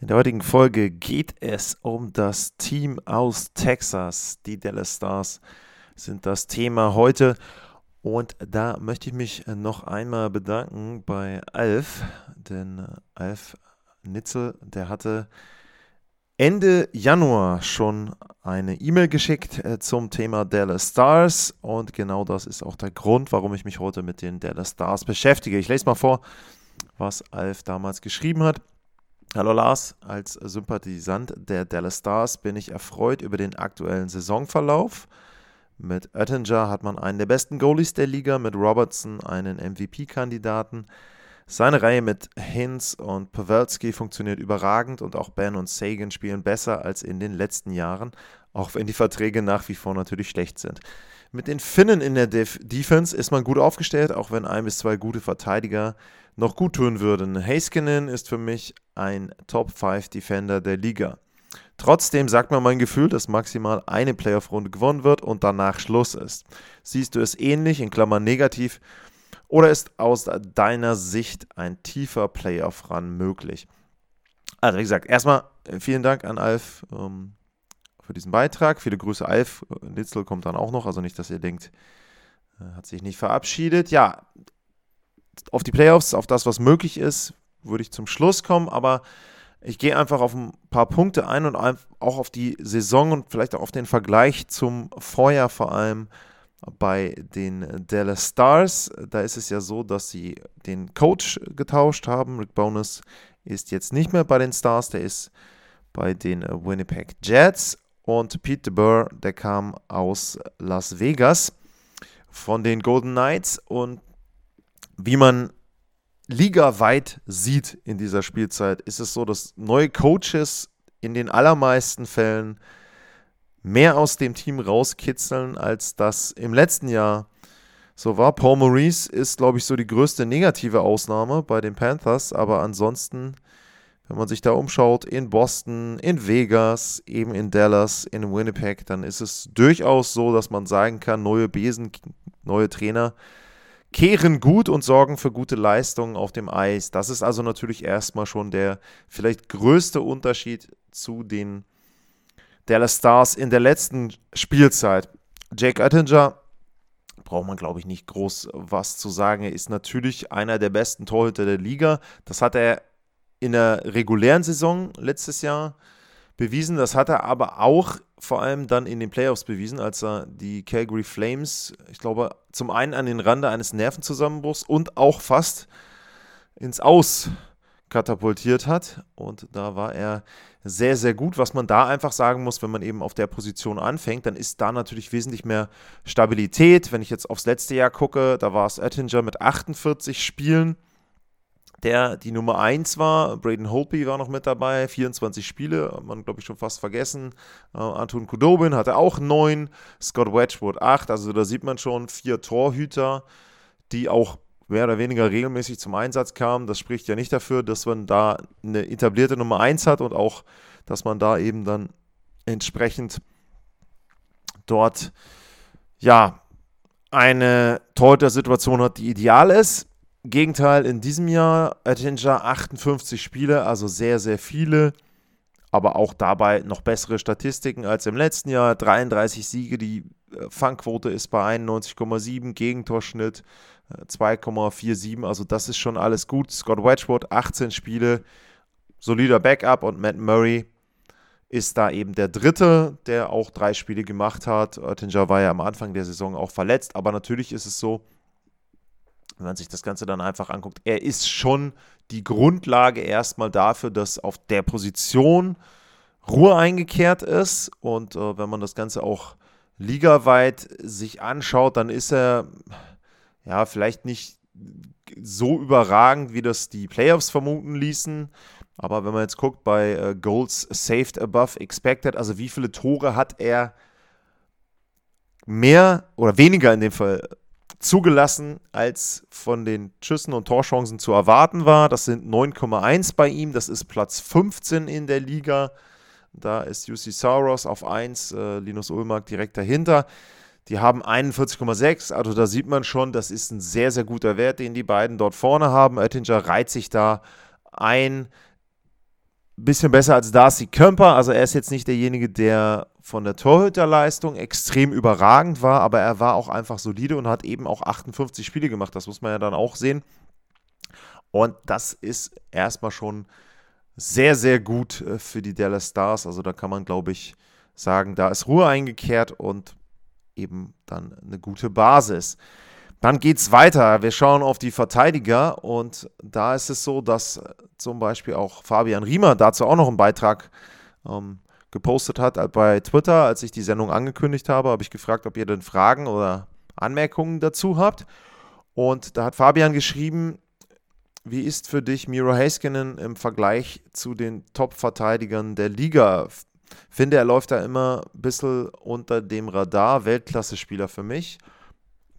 In der heutigen Folge geht es um das Team aus Texas. Die Dallas Stars sind das Thema heute. Und da möchte ich mich noch einmal bedanken bei Alf, denn Alf Nitzel, der hatte Ende Januar schon eine E-Mail geschickt äh, zum Thema Dallas Stars und genau das ist auch der Grund, warum ich mich heute mit den Dallas Stars beschäftige. Ich lese mal vor, was Alf damals geschrieben hat. Hallo Lars, als Sympathisant der Dallas Stars bin ich erfreut über den aktuellen Saisonverlauf. Mit Oettinger hat man einen der besten Goalies der Liga, mit Robertson einen MVP-Kandidaten. Seine Reihe mit Hinz und Pavelski funktioniert überragend und auch Ben und Sagan spielen besser als in den letzten Jahren, auch wenn die Verträge nach wie vor natürlich schlecht sind. Mit den Finnen in der Def Defense ist man gut aufgestellt, auch wenn ein bis zwei gute Verteidiger noch gut tun würden. Heiskinen ist für mich ein Top 5 Defender der Liga. Trotzdem sagt mir mein Gefühl, dass maximal eine Playoff-Runde gewonnen wird und danach Schluss ist. Siehst du es ähnlich, in Klammern negativ, oder ist aus deiner Sicht ein tiefer Playoff-Run möglich? Also, wie gesagt, erstmal äh, vielen Dank an Alf ähm, für diesen Beitrag. Viele Grüße, Alf. Nitzel kommt dann auch noch, also nicht, dass ihr denkt, er hat sich nicht verabschiedet. Ja, auf die Playoffs, auf das, was möglich ist, würde ich zum Schluss kommen, aber ich gehe einfach auf ein paar Punkte ein und auch auf die Saison und vielleicht auch auf den Vergleich zum Vorjahr vor allem bei den Dallas Stars. Da ist es ja so, dass sie den Coach getauscht haben. Rick Bonus ist jetzt nicht mehr bei den Stars, der ist bei den Winnipeg Jets. Und Pete DeBoer, der kam aus Las Vegas von den Golden Knights. Und wie man ligaweit sieht in dieser Spielzeit, ist es so, dass neue Coaches in den allermeisten Fällen mehr aus dem Team rauskitzeln, als das im letzten Jahr so war. Paul Maurice ist, glaube ich, so die größte negative Ausnahme bei den Panthers, aber ansonsten, wenn man sich da umschaut, in Boston, in Vegas, eben in Dallas, in Winnipeg, dann ist es durchaus so, dass man sagen kann, neue Besen, neue Trainer kehren gut und sorgen für gute Leistungen auf dem Eis. Das ist also natürlich erstmal schon der vielleicht größte Unterschied zu den Dallas Stars in der letzten Spielzeit. Jake Oettinger braucht man, glaube ich, nicht groß was zu sagen. Er ist natürlich einer der besten Torhüter der Liga. Das hat er in der regulären Saison letztes Jahr bewiesen. Das hat er aber auch vor allem dann in den Playoffs bewiesen, als er die Calgary Flames, ich glaube, zum einen an den Rande eines Nervenzusammenbruchs und auch fast ins Aus katapultiert hat. Und da war er sehr, sehr gut. Was man da einfach sagen muss, wenn man eben auf der Position anfängt, dann ist da natürlich wesentlich mehr Stabilität. Wenn ich jetzt aufs letzte Jahr gucke, da war es Ettinger mit 48 Spielen, der die Nummer 1 war. Braden Holtby war noch mit dabei, 24 Spiele, hat man glaube ich schon fast vergessen. Äh, Anton Kudobin hatte auch 9, Scott Wedgwood 8. Also da sieht man schon vier Torhüter, die auch mehr oder weniger regelmäßig zum Einsatz kam. Das spricht ja nicht dafür, dass man da eine etablierte Nummer 1 hat und auch, dass man da eben dann entsprechend dort ja eine Torhüter-Situation hat, die ideal ist. Gegenteil in diesem Jahr, Attinger 58 Spiele, also sehr, sehr viele, aber auch dabei noch bessere Statistiken als im letzten Jahr. 33 Siege, die äh, Fangquote ist bei 91,7, Gegentorschnitt 2,47, also das ist schon alles gut. Scott Wedgwood, 18 Spiele, solider Backup und Matt Murray ist da eben der Dritte, der auch drei Spiele gemacht hat. Oettinger war ja am Anfang der Saison auch verletzt, aber natürlich ist es so, wenn man sich das Ganze dann einfach anguckt, er ist schon die Grundlage erstmal dafür, dass auf der Position Ruhe eingekehrt ist und äh, wenn man das Ganze auch ligaweit sich anschaut, dann ist er ja, vielleicht nicht so überragend, wie das die Playoffs vermuten ließen. Aber wenn man jetzt guckt bei äh, Goals saved above expected, also wie viele Tore hat er mehr oder weniger in dem Fall zugelassen, als von den Schüssen und Torchancen zu erwarten war. Das sind 9,1 bei ihm. Das ist Platz 15 in der Liga. Da ist UC Sauros auf 1, äh, Linus Ulmark direkt dahinter. Die haben 41,6, also da sieht man schon, das ist ein sehr, sehr guter Wert, den die beiden dort vorne haben. Oettinger reiht sich da ein. Bisschen besser als Darcy Kömper. Also er ist jetzt nicht derjenige, der von der Torhüterleistung extrem überragend war, aber er war auch einfach solide und hat eben auch 58 Spiele gemacht. Das muss man ja dann auch sehen. Und das ist erstmal schon sehr, sehr gut äh, für die Dallas Stars. Also da kann man, glaube ich, sagen, da ist Ruhe eingekehrt und eben dann eine gute Basis. Dann geht es weiter. Wir schauen auf die Verteidiger und da ist es so, dass zum Beispiel auch Fabian Riemer dazu auch noch einen Beitrag ähm, gepostet hat bei Twitter, als ich die Sendung angekündigt habe, habe ich gefragt, ob ihr denn Fragen oder Anmerkungen dazu habt. Und da hat Fabian geschrieben, wie ist für dich Miro Heiskanen im Vergleich zu den Top-Verteidigern der Liga? Finde, er läuft da immer ein bisschen unter dem Radar. Weltklasse-Spieler für mich.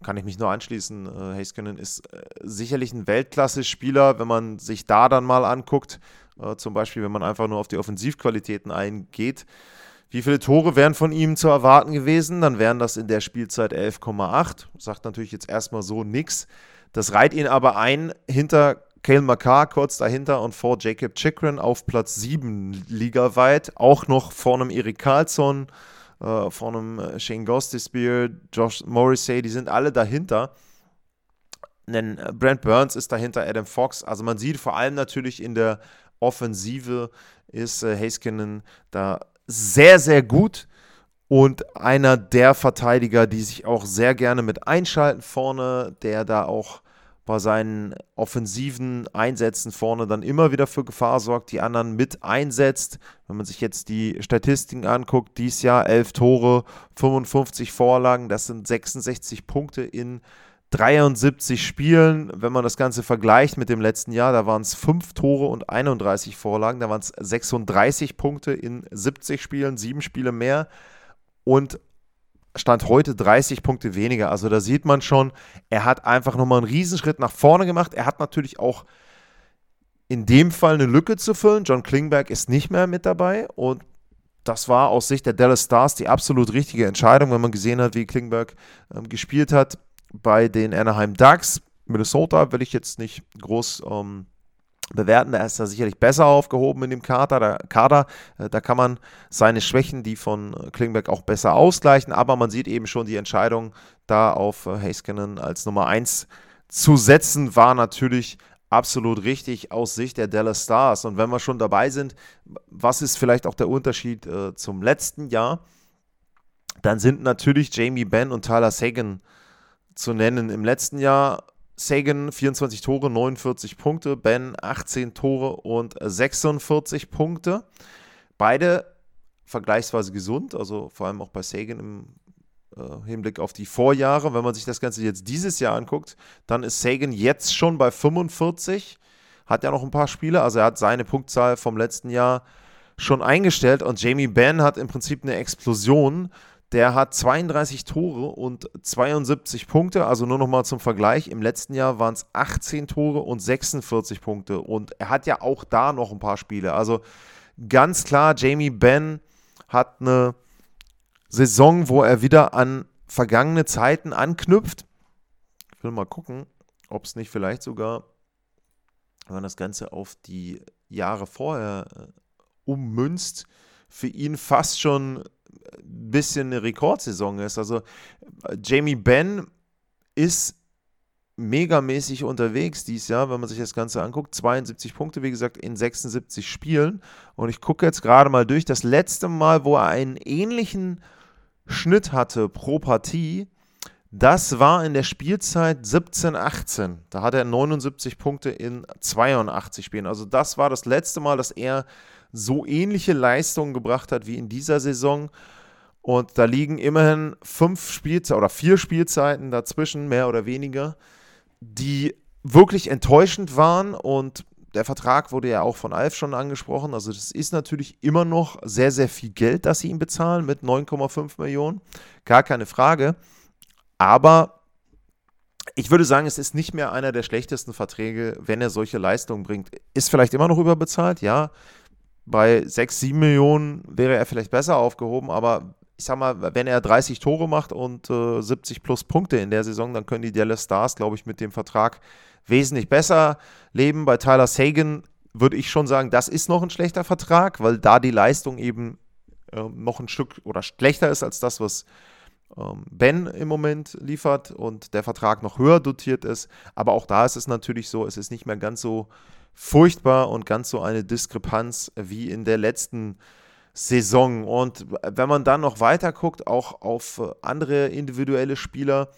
Kann ich mich nur anschließen. Äh, Heiskanen ist äh, sicherlich ein Weltklasse-Spieler, wenn man sich da dann mal anguckt. Äh, zum Beispiel, wenn man einfach nur auf die Offensivqualitäten eingeht. Wie viele Tore wären von ihm zu erwarten gewesen? Dann wären das in der Spielzeit 11,8. Sagt natürlich jetzt erstmal so nichts. Das reiht ihn aber ein hinter Kale McCarr kurz dahinter und vor Jacob Chikrin auf Platz 7 ligaweit. Auch noch vor einem Erik Karlsson, äh, vor einem äh, Shane Gostisbehere, Josh Morrissey, die sind alle dahinter. Denn äh, Brent Burns ist dahinter, Adam Fox. Also man sieht vor allem natürlich in der Offensive ist äh, Heiskanen da sehr, sehr gut und einer der Verteidiger, die sich auch sehr gerne mit einschalten vorne, der da auch bei seinen offensiven Einsätzen vorne dann immer wieder für Gefahr sorgt, die anderen mit einsetzt. Wenn man sich jetzt die Statistiken anguckt, dies Jahr 11 Tore, 55 Vorlagen, das sind 66 Punkte in 73 Spielen. Wenn man das Ganze vergleicht mit dem letzten Jahr, da waren es 5 Tore und 31 Vorlagen. Da waren es 36 Punkte in 70 Spielen, 7 Spiele mehr. Und Stand heute 30 Punkte weniger. Also da sieht man schon, er hat einfach nochmal einen Riesenschritt nach vorne gemacht. Er hat natürlich auch in dem Fall eine Lücke zu füllen. John Klingberg ist nicht mehr mit dabei und das war aus Sicht der Dallas Stars die absolut richtige Entscheidung, wenn man gesehen hat, wie Klingberg ähm, gespielt hat bei den Anaheim Ducks. Minnesota will ich jetzt nicht groß ähm, bewerten. Da ist er sicherlich besser aufgehoben in dem Kader. Da, Kader. Äh, da kann man seine Schwächen, die von Klingberg auch besser ausgleichen. Aber man sieht eben schon die Entscheidung, da auf äh, Heiskanen als Nummer 1 zu setzen, war natürlich absolut richtig aus Sicht der Dallas Stars. Und wenn wir schon dabei sind, was ist vielleicht auch der Unterschied äh, zum letzten Jahr? Dann sind natürlich Jamie Benn und Tyler Sagan zu nennen. Im letzten Jahr Sagan 24 Tore, 49 Punkte, Ben 18 Tore und 46 Punkte. Beide vergleichsweise gesund, also vor allem auch bei Sagan im äh, Hinblick auf die Vorjahre. Wenn man sich das Ganze jetzt dieses Jahr anguckt, dann ist Sagan jetzt schon bei 45, hat ja noch ein paar Spiele, also er hat seine Punktzahl vom letzten Jahr schon eingestellt und Jamie Benn hat im Prinzip eine Explosion der hat 32 Tore und 72 Punkte. Also nur noch mal zum Vergleich. Im letzten Jahr waren es 18 Tore und 46 Punkte. Und er hat ja auch da noch ein paar Spiele. Also ganz klar, Jamie Benn hat eine Saison, wo er wieder an vergangene Zeiten anknüpft. Ich will mal gucken, ob es nicht vielleicht sogar, wenn man das Ganze auf die Jahre vorher äh, ummünzt, für ihn fast schon bisschen eine Rekordsaison ist. Also Jamie Benn ist megamäßig unterwegs dieses Jahr, wenn man sich das Ganze anguckt. 72 Punkte, wie gesagt, in 76 Spielen. Und ich gucke jetzt gerade mal durch. Das letzte Mal, wo er einen ähnlichen Schnitt hatte pro Partie, das war in der Spielzeit 17-18. Da hat er 79 Punkte in 82 Spielen. Also das war das letzte Mal, dass er so ähnliche Leistungen gebracht hat wie in dieser Saison. Und da liegen immerhin fünf Spielzeiten oder vier Spielzeiten dazwischen, mehr oder weniger, die wirklich enttäuschend waren. Und der Vertrag wurde ja auch von Alf schon angesprochen. Also das ist natürlich immer noch sehr, sehr viel Geld, das sie ihm bezahlen mit 9,5 Millionen. Gar keine Frage. Aber ich würde sagen, es ist nicht mehr einer der schlechtesten Verträge, wenn er solche Leistungen bringt. Ist vielleicht immer noch überbezahlt, ja. Bei 6, 7 Millionen wäre er vielleicht besser aufgehoben, aber ich sag mal, wenn er 30 Tore macht und äh, 70 plus Punkte in der Saison, dann können die Dallas Stars, glaube ich, mit dem Vertrag wesentlich besser leben. Bei Tyler Sagan würde ich schon sagen, das ist noch ein schlechter Vertrag, weil da die Leistung eben äh, noch ein Stück oder schlechter ist als das, was ähm, Ben im Moment liefert und der Vertrag noch höher dotiert ist. Aber auch da ist es natürlich so, es ist nicht mehr ganz so furchtbar und ganz so eine Diskrepanz wie in der letzten Saison. Und wenn man dann noch weiter guckt, auch auf andere individuelle Spieler,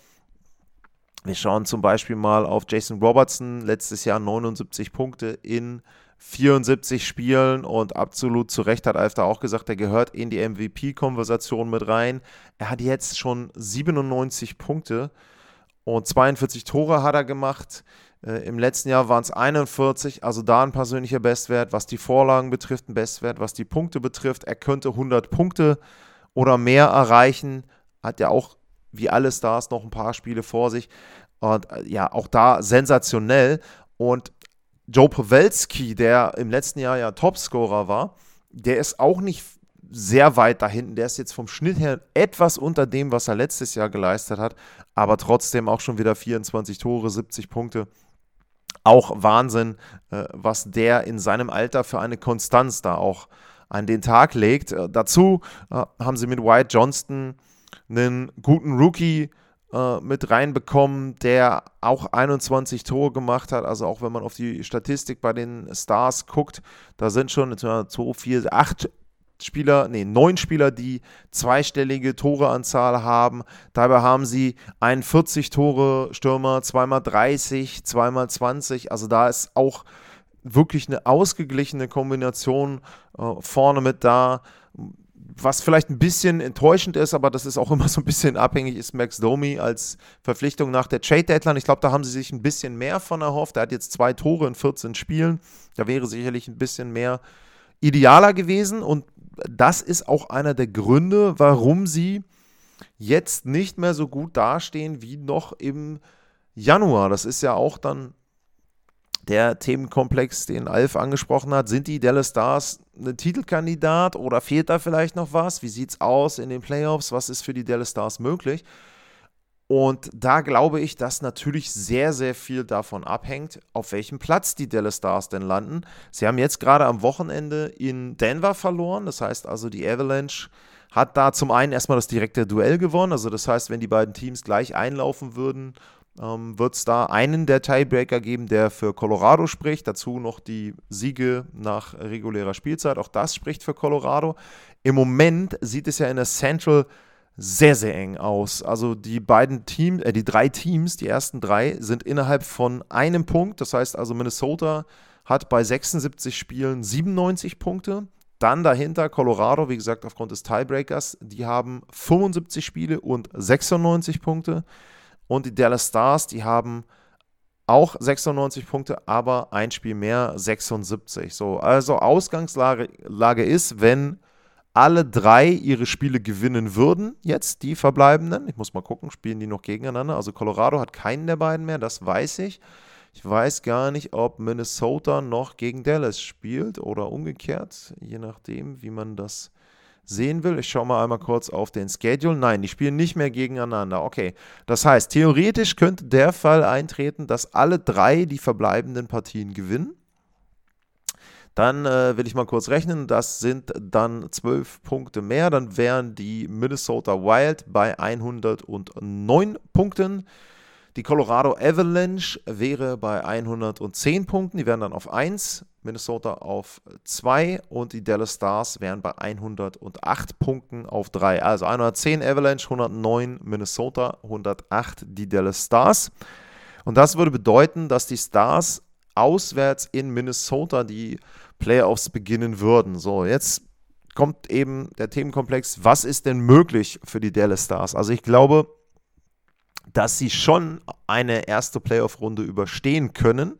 wir schauen zum Beispiel mal auf Jason Robertson, letztes Jahr 79 Punkte in 74 Spielen und absolut zu Recht hat Alf da auch gesagt, er gehört in die MVP-Konversation mit rein. Er hat jetzt schon 97 Punkte und 42 Tore hat er gemacht. Äh, Im letzten Jahr waren es 41, also da ein persönlicher Bestwert. Was die Vorlagen betrifft, ein Bestwert. Was die Punkte betrifft, er könnte 100 Punkte oder mehr erreichen. Hat ja auch wie alle Stars noch ein paar Spiele vor sich. Und äh, ja, auch da sensationell. Und Joe Pawelski, der im letzten Jahr ja Topscorer war, der ist auch nicht sehr weit da hinten. Der ist jetzt vom Schnitt her etwas unter dem, was er letztes Jahr geleistet hat, aber trotzdem auch schon wieder 24 Tore, 70 Punkte. Auch Wahnsinn, äh, was der in seinem Alter für eine Konstanz da auch an den Tag legt. Äh, dazu äh, haben sie mit Wyatt Johnston einen guten Rookie mit reinbekommen, der auch 21 Tore gemacht hat. Also auch wenn man auf die Statistik bei den Stars guckt, da sind schon 2, 4, 8 Spieler, nee, neun Spieler, die zweistellige Toreanzahl haben. Dabei haben sie einen 40-Tore-Stürmer, zweimal 30, zweimal 20. Also da ist auch wirklich eine ausgeglichene Kombination äh, vorne mit da was vielleicht ein bisschen enttäuschend ist, aber das ist auch immer so ein bisschen abhängig, ist Max Domi als Verpflichtung nach der Trade Deadline. Ich glaube, da haben sie sich ein bisschen mehr von erhofft. Er hat jetzt zwei Tore in 14 Spielen. Da wäre sicherlich ein bisschen mehr idealer gewesen. Und das ist auch einer der Gründe, warum sie jetzt nicht mehr so gut dastehen wie noch im Januar. Das ist ja auch dann der Themenkomplex, den Alf angesprochen hat. Sind die Dallas Stars ein Titelkandidat oder fehlt da vielleicht noch was? Wie sieht es aus in den Playoffs? Was ist für die Dallas Stars möglich? Und da glaube ich, dass natürlich sehr, sehr viel davon abhängt, auf welchem Platz die Dallas Stars denn landen. Sie haben jetzt gerade am Wochenende in Denver verloren. Das heißt also, die Avalanche hat da zum einen erstmal das direkte Duell gewonnen. Also das heißt, wenn die beiden Teams gleich einlaufen würden, ähm, wird es da einen der Tiebreaker geben, der für Colorado spricht. Dazu noch die Siege nach regulärer Spielzeit. Auch das spricht für Colorado. Im Moment sieht es ja in der Central sehr, sehr eng aus. Also die beiden Teams, äh, die drei Teams, die ersten drei, sind innerhalb von einem Punkt. Das heißt also, Minnesota hat bei 76 Spielen 97 Punkte. Dann dahinter Colorado, wie gesagt, aufgrund des Tiebreakers, die haben 75 Spiele und 96 Punkte. Und die Dallas Stars, die haben auch 96 Punkte, aber ein Spiel mehr, 76. So, also Ausgangslage Lage ist, wenn alle drei ihre Spiele gewinnen würden, jetzt die verbleibenden. Ich muss mal gucken, spielen die noch gegeneinander. Also Colorado hat keinen der beiden mehr, das weiß ich. Ich weiß gar nicht, ob Minnesota noch gegen Dallas spielt oder umgekehrt, je nachdem, wie man das sehen will. Ich schaue mal einmal kurz auf den Schedule. Nein, die spielen nicht mehr gegeneinander. Okay, das heißt, theoretisch könnte der Fall eintreten, dass alle drei die verbleibenden Partien gewinnen. Dann äh, will ich mal kurz rechnen, das sind dann zwölf Punkte mehr. Dann wären die Minnesota Wild bei 109 Punkten. Die Colorado Avalanche wäre bei 110 Punkten, die wären dann auf 1, Minnesota auf 2 und die Dallas Stars wären bei 108 Punkten auf 3. Also 110 Avalanche, 109 Minnesota, 108 die Dallas Stars. Und das würde bedeuten, dass die Stars auswärts in Minnesota die Playoffs beginnen würden. So, jetzt kommt eben der Themenkomplex, was ist denn möglich für die Dallas Stars? Also ich glaube, dass sie schon eine erste Playoff-Runde überstehen können.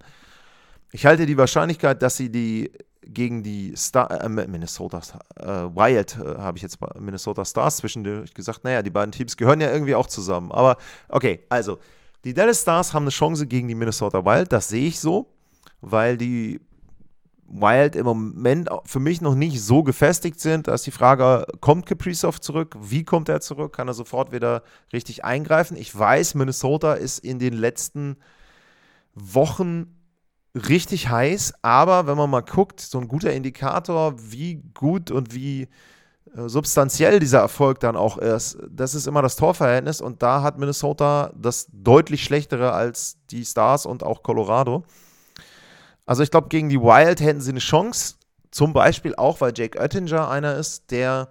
Ich halte die Wahrscheinlichkeit, dass sie die gegen die Star, äh, Minnesota äh, Wild, äh, habe ich jetzt Minnesota Stars zwischendurch gesagt, naja, die beiden Teams gehören ja irgendwie auch zusammen. Aber okay, also die Dallas Stars haben eine Chance gegen die Minnesota Wild, das sehe ich so, weil die Wild im Moment für mich noch nicht so gefestigt sind. Da ist die Frage, kommt Kaprizov zurück? Wie kommt er zurück? Kann er sofort wieder richtig eingreifen? Ich weiß, Minnesota ist in den letzten Wochen richtig heiß, aber wenn man mal guckt, so ein guter Indikator, wie gut und wie äh, substanziell dieser Erfolg dann auch ist, das ist immer das Torverhältnis und da hat Minnesota das deutlich schlechtere als die Stars und auch Colorado. Also ich glaube, gegen die Wild hätten sie eine Chance, zum Beispiel auch, weil Jake Oettinger einer ist, der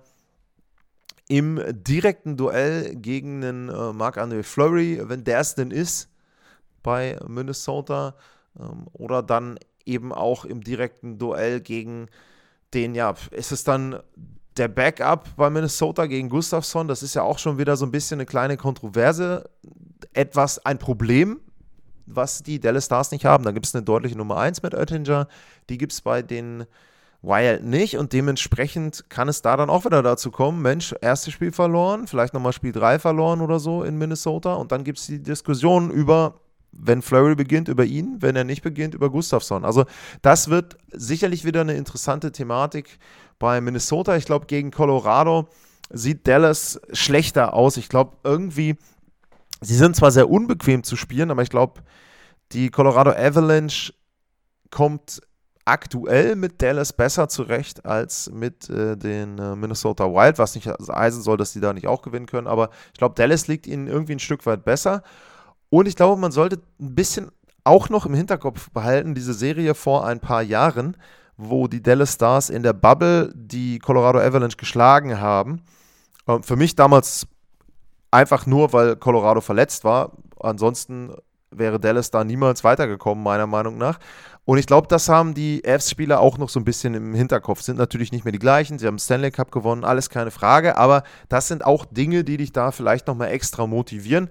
im direkten Duell gegen den äh, Marc-André Fleury, wenn der es denn ist, bei Minnesota, ähm, oder dann eben auch im direkten Duell gegen den, ja, ist es dann der Backup bei Minnesota gegen Gustafsson? Das ist ja auch schon wieder so ein bisschen eine kleine Kontroverse, etwas ein Problem, was die Dallas Stars nicht haben. Da gibt es eine deutliche Nummer 1 mit Oettinger, die gibt es bei den Wild nicht und dementsprechend kann es da dann auch wieder dazu kommen, Mensch, erstes Spiel verloren, vielleicht nochmal Spiel 3 verloren oder so in Minnesota und dann gibt es die Diskussion über wenn Flurry beginnt, über ihn, wenn er nicht beginnt, über Gustafsson. Also das wird sicherlich wieder eine interessante Thematik bei Minnesota. Ich glaube, gegen Colorado sieht Dallas schlechter aus. Ich glaube, irgendwie, sie sind zwar sehr unbequem zu spielen, aber ich glaube, die Colorado Avalanche kommt aktuell mit Dallas besser zurecht als mit äh, den äh, Minnesota Wild, was nicht heißen soll, dass sie da nicht auch gewinnen können, aber ich glaube, Dallas liegt ihnen irgendwie ein Stück weit besser. Und ich glaube, man sollte ein bisschen auch noch im Hinterkopf behalten, diese Serie vor ein paar Jahren, wo die Dallas Stars in der Bubble die Colorado Avalanche geschlagen haben. Ähm, für mich damals einfach nur, weil Colorado verletzt war. Ansonsten wäre Dallas da niemals weitergekommen, meiner Meinung nach. Und ich glaube, das haben die Avs-Spieler auch noch so ein bisschen im Hinterkopf. Sind natürlich nicht mehr die gleichen. Sie haben Stanley Cup gewonnen, alles keine Frage. Aber das sind auch Dinge, die dich da vielleicht nochmal extra motivieren.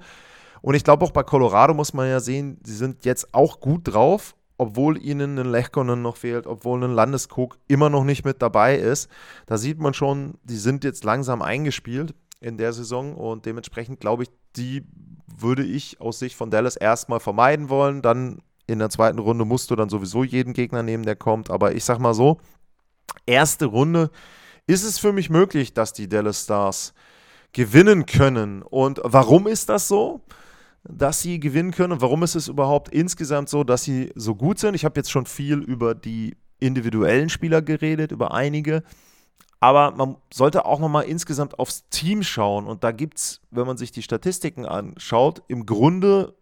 Und ich glaube auch bei Colorado muss man ja sehen, sie sind jetzt auch gut drauf, obwohl ihnen ein Lechkonen noch fehlt, obwohl ein Landeskog immer noch nicht mit dabei ist. Da sieht man schon, die sind jetzt langsam eingespielt in der Saison und dementsprechend glaube ich, die würde ich aus Sicht von Dallas erstmal vermeiden wollen. Dann in der zweiten Runde musst du dann sowieso jeden Gegner nehmen, der kommt. Aber ich sag mal so, erste Runde ist es für mich möglich, dass die Dallas Stars gewinnen können. Und warum ist das so? dass sie gewinnen können und warum ist es überhaupt insgesamt so, dass sie so gut sind. Ich habe jetzt schon viel über die individuellen Spieler geredet, über einige. Aber man sollte auch nochmal insgesamt aufs Team schauen. Und da gibt es, wenn man sich die Statistiken anschaut, im Grunde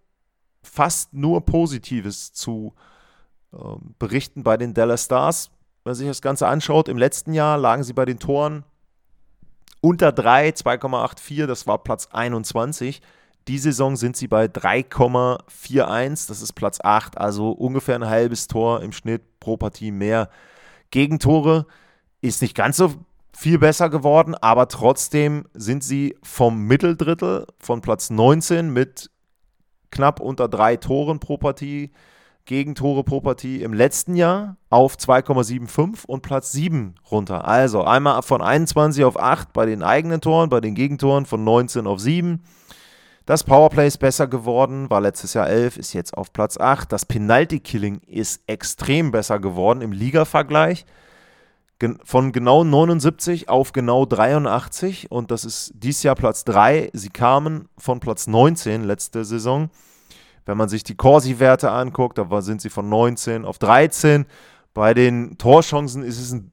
fast nur Positives zu äh, berichten bei den Dallas Stars. Wenn man sich das Ganze anschaut, im letzten Jahr lagen sie bei den Toren unter 3, 2,84, das war Platz 21. Die Saison sind sie bei 3,41, das ist Platz 8, also ungefähr ein halbes Tor im Schnitt pro Partie mehr. Gegentore ist nicht ganz so viel besser geworden, aber trotzdem sind sie vom Mitteldrittel von Platz 19 mit knapp unter drei Toren pro Partie, Gegentore pro Partie im letzten Jahr auf 2,75 und Platz 7 runter. Also einmal von 21 auf 8 bei den eigenen Toren, bei den Gegentoren von 19 auf 7 das Powerplay ist besser geworden, war letztes Jahr 11, ist jetzt auf Platz 8. Das Penalty-Killing ist extrem besser geworden im Liga-Vergleich. Von genau 79 auf genau 83 und das ist dieses Jahr Platz 3. Sie kamen von Platz 19 letzte Saison. Wenn man sich die Corsi-Werte anguckt, da sind sie von 19 auf 13. Bei den Torchancen ist es ein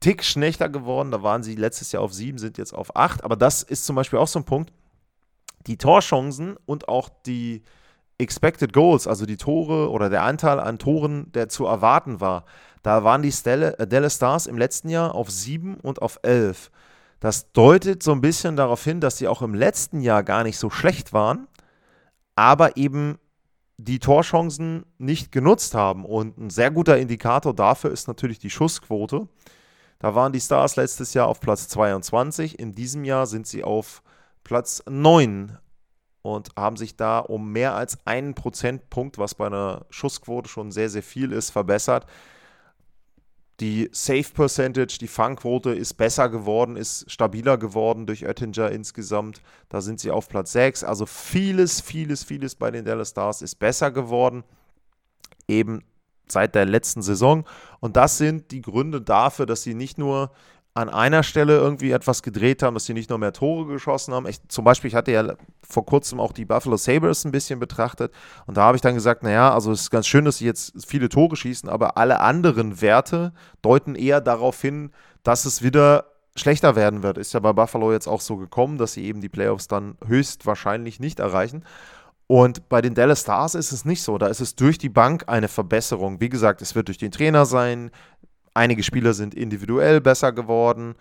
Tick schlechter geworden. Da waren sie letztes Jahr auf 7, sind jetzt auf 8. Aber das ist zum Beispiel auch so ein Punkt die Torchancen und auch die Expected Goals, also die Tore oder der Anteil an Toren, der zu erwarten war, da waren die äh, Dallas Stars im letzten Jahr auf 7 und auf 11. Das deutet so ein bisschen darauf hin, dass sie auch im letzten Jahr gar nicht so schlecht waren, aber eben die Torchancen nicht genutzt haben. Und ein sehr guter Indikator dafür ist natürlich die Schussquote. Da waren die Stars letztes Jahr auf Platz 22. In diesem Jahr sind sie auf Platz 9 und haben sich da um mehr als einen Prozentpunkt, was bei einer Schussquote schon sehr, sehr viel ist, verbessert. Die Safe Percentage, die Fangquote ist besser geworden, ist stabiler geworden durch Oettinger insgesamt. Da sind sie auf Platz 6. Also vieles, vieles, vieles bei den Dallas Stars ist besser geworden. Eben seit der letzten Saison. Und das sind die Gründe dafür, dass sie nicht nur an einer Stelle irgendwie etwas gedreht haben, dass sie nicht nur mehr Tore geschossen haben. Ich, zum Beispiel, ich hatte ja vor kurzem auch die Buffalo Sabres ein bisschen betrachtet und da habe ich dann gesagt, naja, also es ist ganz schön, dass sie jetzt viele Tore schießen, aber alle anderen Werte deuten eher darauf hin, dass es wieder schlechter werden wird. Ist ja bei Buffalo jetzt auch so gekommen, dass sie eben die Playoffs dann höchstwahrscheinlich nicht erreichen. Und bei den Dallas Stars ist es nicht so. Da ist es durch die Bank eine Verbesserung. Wie gesagt, es wird durch den Trainer sein. Einige Spieler sind individuell besser geworden,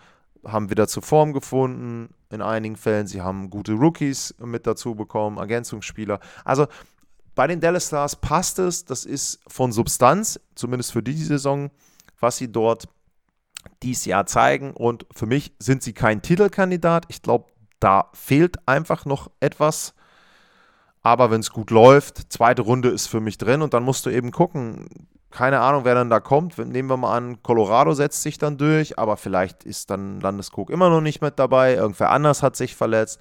haben wieder zur Form gefunden. In einigen Fällen, sie haben gute Rookies mit dazu bekommen, Ergänzungsspieler. Also bei den Dallas Stars passt es. Das ist von Substanz, zumindest für die Saison, was sie dort dieses Jahr zeigen. Und für mich sind sie kein Titelkandidat. Ich glaube, da fehlt einfach noch etwas aber wenn es gut läuft, zweite Runde ist für mich drin und dann musst du eben gucken, keine Ahnung, wer dann da kommt. Nehmen wir mal an, Colorado setzt sich dann durch, aber vielleicht ist dann Landeskog immer noch nicht mit dabei. Irgendwer anders hat sich verletzt.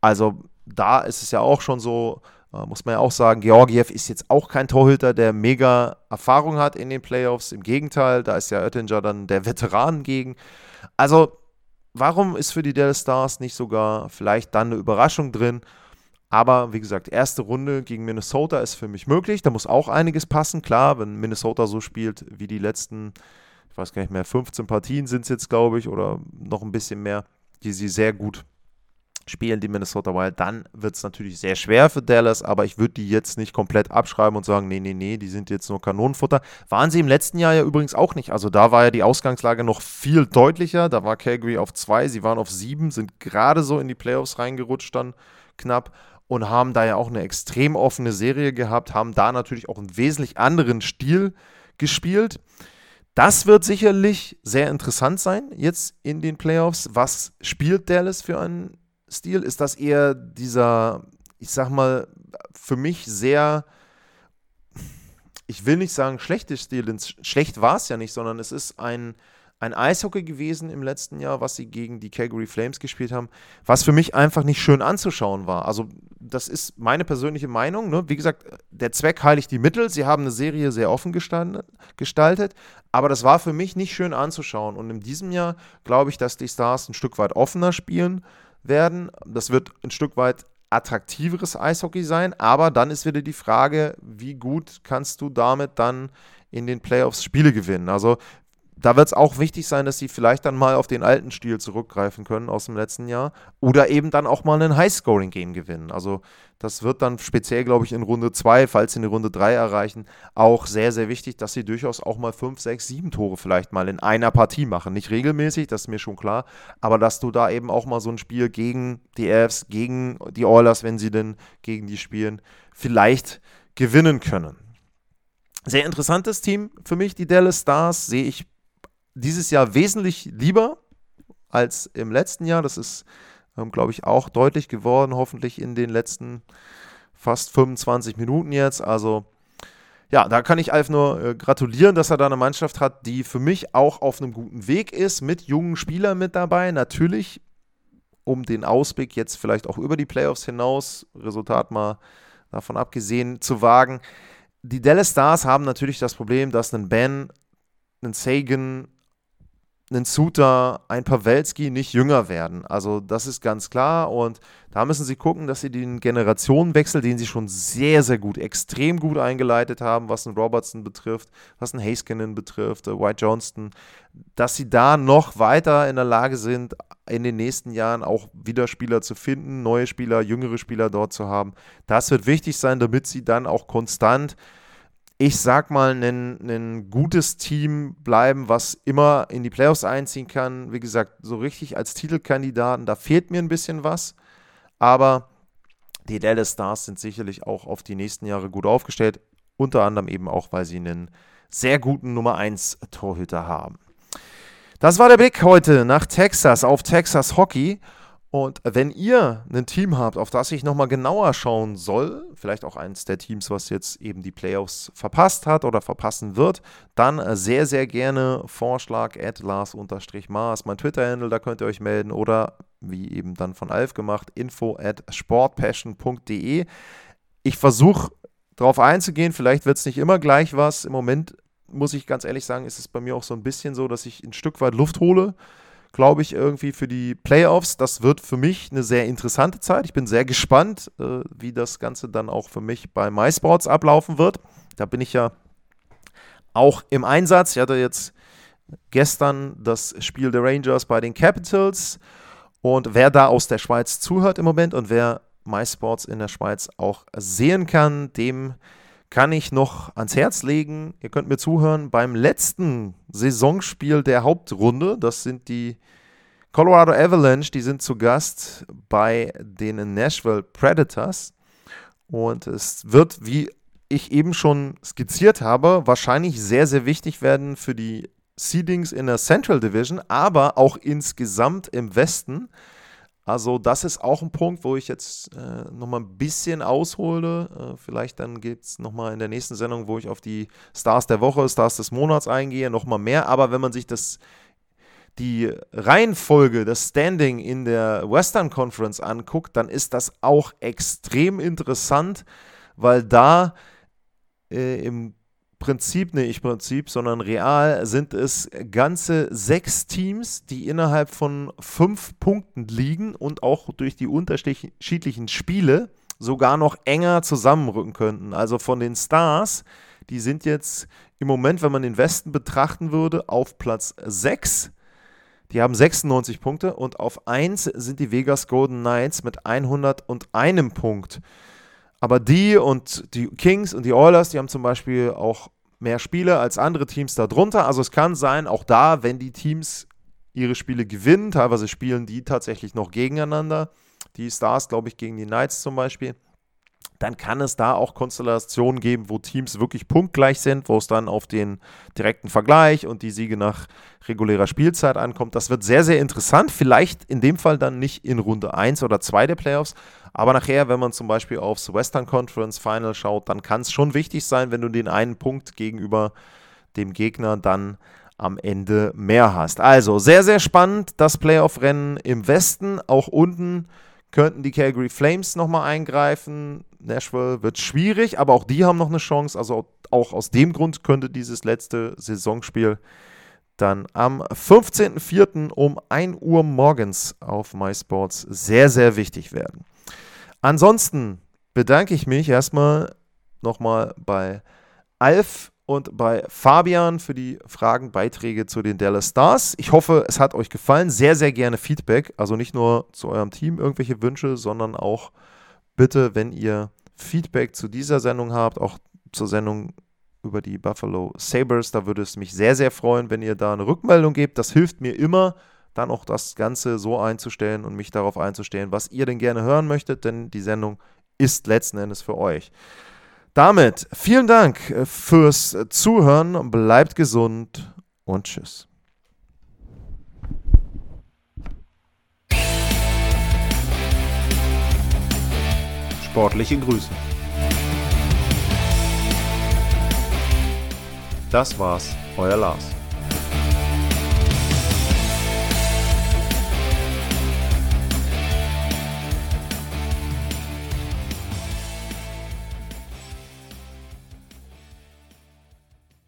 Also da ist es ja auch schon so, äh, muss man ja auch sagen, Georgiev ist jetzt auch kein Torhüter, der mega Erfahrung hat in den Playoffs. Im Gegenteil, da ist ja Oettinger dann der Veteran gegen. Also warum ist für die Dallas Stars nicht sogar vielleicht dann eine Überraschung drin? Aber wie gesagt, erste Runde gegen Minnesota ist für mich möglich. Da muss auch einiges passen. Klar, wenn Minnesota so spielt wie die letzten, ich weiß gar nicht mehr, 15 Partien sind es jetzt, glaube ich, oder noch ein bisschen mehr, die sie sehr gut spielen, die Minnesota Wild, dann wird es natürlich sehr schwer für Dallas, aber ich würde die jetzt nicht komplett abschreiben und sagen, nee, nee, nee, die sind jetzt nur Kanonenfutter. Waren sie im letzten Jahr ja übrigens auch nicht. Also da war ja die Ausgangslage noch viel deutlicher. Da war Calgary auf zwei, sie waren auf sieben, sind gerade so in die Playoffs reingerutscht dann knapp und haben da ja auch eine extrem offene Serie gehabt, haben da natürlich auch einen wesentlich anderen Stil gespielt. Das wird sicherlich sehr interessant sein jetzt in den Playoffs. Was spielt Dallas für einen Stil? Ist das eher dieser, ich sag mal, für mich sehr, ich will nicht sagen schlechter Stil, denn schlecht war es ja nicht, sondern es ist ein ein Eishockey gewesen im letzten Jahr, was sie gegen die Calgary Flames gespielt haben, was für mich einfach nicht schön anzuschauen war. Also das ist meine persönliche Meinung. Ne? Wie gesagt, der Zweck heiligt die Mittel. Sie haben eine Serie sehr offen gestaltet, aber das war für mich nicht schön anzuschauen. Und in diesem Jahr glaube ich, dass die Stars ein Stück weit offener spielen werden. Das wird ein Stück weit attraktiveres Eishockey sein, aber dann ist wieder die Frage, wie gut kannst du damit dann in den Playoffs Spiele gewinnen. Also da wird es auch wichtig sein, dass sie vielleicht dann mal auf den alten Stil zurückgreifen können aus dem letzten Jahr oder eben dann auch mal ein High-Scoring-Game gewinnen. Also das wird dann speziell, glaube ich, in Runde 2, falls sie eine Runde 3 erreichen, auch sehr, sehr wichtig, dass sie durchaus auch mal 5, 6, 7 Tore vielleicht mal in einer Partie machen. Nicht regelmäßig, das ist mir schon klar, aber dass du da eben auch mal so ein Spiel gegen die Avs, gegen die Oilers, wenn sie denn gegen die spielen, vielleicht gewinnen können. Sehr interessantes Team für mich, die Dallas Stars, sehe ich dieses Jahr wesentlich lieber als im letzten Jahr. Das ist, ähm, glaube ich, auch deutlich geworden, hoffentlich in den letzten fast 25 Minuten jetzt. Also ja, da kann ich Alf nur äh, gratulieren, dass er da eine Mannschaft hat, die für mich auch auf einem guten Weg ist, mit jungen Spielern mit dabei. Natürlich, um den Ausblick jetzt vielleicht auch über die Playoffs hinaus, Resultat mal davon abgesehen, zu wagen. Die Dallas Stars haben natürlich das Problem, dass ein Ben, ein Sagan, ein Suter, ein Pawelski nicht jünger werden. Also das ist ganz klar und da müssen sie gucken, dass sie den Generationenwechsel, den sie schon sehr, sehr gut, extrem gut eingeleitet haben, was einen Robertson betrifft, was einen Haskinen betrifft, äh, White Johnston, dass sie da noch weiter in der Lage sind, in den nächsten Jahren auch wieder Spieler zu finden, neue Spieler, jüngere Spieler dort zu haben. Das wird wichtig sein, damit sie dann auch konstant ich sag mal, ein, ein gutes Team bleiben, was immer in die Playoffs einziehen kann. Wie gesagt, so richtig als Titelkandidaten, da fehlt mir ein bisschen was. Aber die Dallas Stars sind sicherlich auch auf die nächsten Jahre gut aufgestellt. Unter anderem eben auch, weil sie einen sehr guten Nummer 1 Torhüter haben. Das war der Blick heute nach Texas auf Texas Hockey. Und wenn ihr ein Team habt, auf das ich nochmal genauer schauen soll, vielleicht auch eines der Teams, was jetzt eben die Playoffs verpasst hat oder verpassen wird, dann sehr, sehr gerne Vorschlag at Lars-Mars, mein Twitter-Handle, da könnt ihr euch melden oder wie eben dann von Alf gemacht, info at sportpassion.de. Ich versuche darauf einzugehen, vielleicht wird es nicht immer gleich was. Im Moment muss ich ganz ehrlich sagen, ist es bei mir auch so ein bisschen so, dass ich ein Stück weit Luft hole glaube ich, irgendwie für die Playoffs. Das wird für mich eine sehr interessante Zeit. Ich bin sehr gespannt, äh, wie das Ganze dann auch für mich bei MySports ablaufen wird. Da bin ich ja auch im Einsatz. Ich hatte jetzt gestern das Spiel der Rangers bei den Capitals. Und wer da aus der Schweiz zuhört im Moment und wer MySports in der Schweiz auch sehen kann, dem kann ich noch ans Herz legen. Ihr könnt mir zuhören beim letzten Saisonspiel der Hauptrunde. Das sind die Colorado Avalanche. Die sind zu Gast bei den Nashville Predators. Und es wird, wie ich eben schon skizziert habe, wahrscheinlich sehr, sehr wichtig werden für die Seedings in der Central Division, aber auch insgesamt im Westen. Also das ist auch ein Punkt, wo ich jetzt äh, nochmal ein bisschen aushole. Äh, vielleicht dann geht es nochmal in der nächsten Sendung, wo ich auf die Stars der Woche, Stars des Monats eingehe, nochmal mehr. Aber wenn man sich das, die Reihenfolge, das Standing in der Western Conference anguckt, dann ist das auch extrem interessant, weil da äh, im Prinzip, nee, ich Prinzip, sondern real sind es ganze sechs Teams, die innerhalb von fünf Punkten liegen und auch durch die unterschiedlichen Spiele sogar noch enger zusammenrücken könnten. Also von den Stars, die sind jetzt im Moment, wenn man den Westen betrachten würde, auf Platz 6. Die haben 96 Punkte und auf 1 sind die Vegas Golden Knights mit 101 Punkt. Aber die und die Kings und die Oilers, die haben zum Beispiel auch mehr Spiele als andere Teams darunter. Also es kann sein, auch da, wenn die Teams ihre Spiele gewinnen, teilweise spielen die tatsächlich noch gegeneinander. Die Stars, glaube ich, gegen die Knights zum Beispiel dann kann es da auch Konstellationen geben, wo Teams wirklich punktgleich sind, wo es dann auf den direkten Vergleich und die Siege nach regulärer Spielzeit ankommt. Das wird sehr, sehr interessant. Vielleicht in dem Fall dann nicht in Runde 1 oder 2 der Playoffs, aber nachher, wenn man zum Beispiel aufs Western Conference Final schaut, dann kann es schon wichtig sein, wenn du den einen Punkt gegenüber dem Gegner dann am Ende mehr hast. Also sehr, sehr spannend, das Playoff-Rennen im Westen, auch unten könnten die Calgary Flames nochmal eingreifen. Nashville wird schwierig, aber auch die haben noch eine Chance. Also auch aus dem Grund könnte dieses letzte Saisonspiel dann am 15.04. um 1 Uhr morgens auf MySports sehr, sehr wichtig werden. Ansonsten bedanke ich mich erstmal nochmal bei Alf und bei Fabian für die Fragen, Beiträge zu den Dallas Stars. Ich hoffe, es hat euch gefallen. Sehr, sehr gerne Feedback. Also nicht nur zu eurem Team irgendwelche Wünsche, sondern auch bitte, wenn ihr Feedback zu dieser Sendung habt, auch zur Sendung über die Buffalo Sabres, da würde es mich sehr, sehr freuen, wenn ihr da eine Rückmeldung gebt. Das hilft mir immer, dann auch das Ganze so einzustellen und mich darauf einzustellen, was ihr denn gerne hören möchtet, denn die Sendung ist letzten Endes für euch. Damit vielen Dank äh, fürs Zuhören, bleibt gesund und tschüss. Sportliche Grüße. Das war's, euer Lars.